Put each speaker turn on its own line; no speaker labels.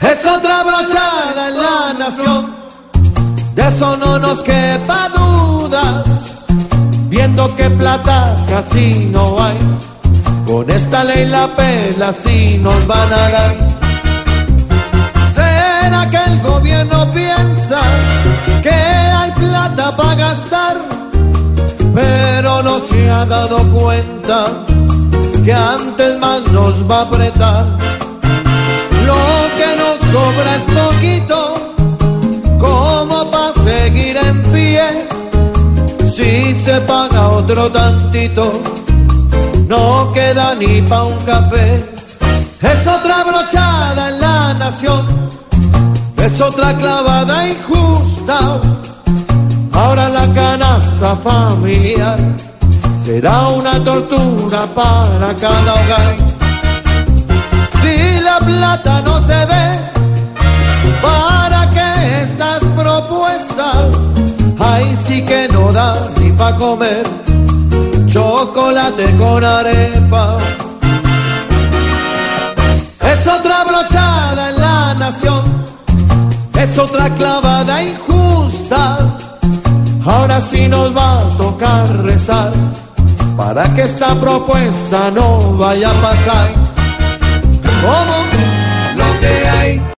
es otra brochada en la nación, de eso no nos quepa dudas, viendo que plata casi no hay, con esta ley la pela sí nos van a dar. ¿Será que el gobierno piensa que hay plata para gastar? Pero no se ha dado cuenta que antes más nos va a apretar. Sobra es poquito, como para seguir en pie. Si se paga otro tantito, no queda ni pa' un café. Es otra brochada en la nación, es otra clavada injusta. Ahora la canasta familiar será una tortura para cada hogar. Propuestas? Ahí sí que no da ni pa' comer chocolate con arepa. Es otra brochada en la nación, es otra clavada injusta. Ahora sí nos va a tocar rezar para que esta propuesta no vaya a pasar.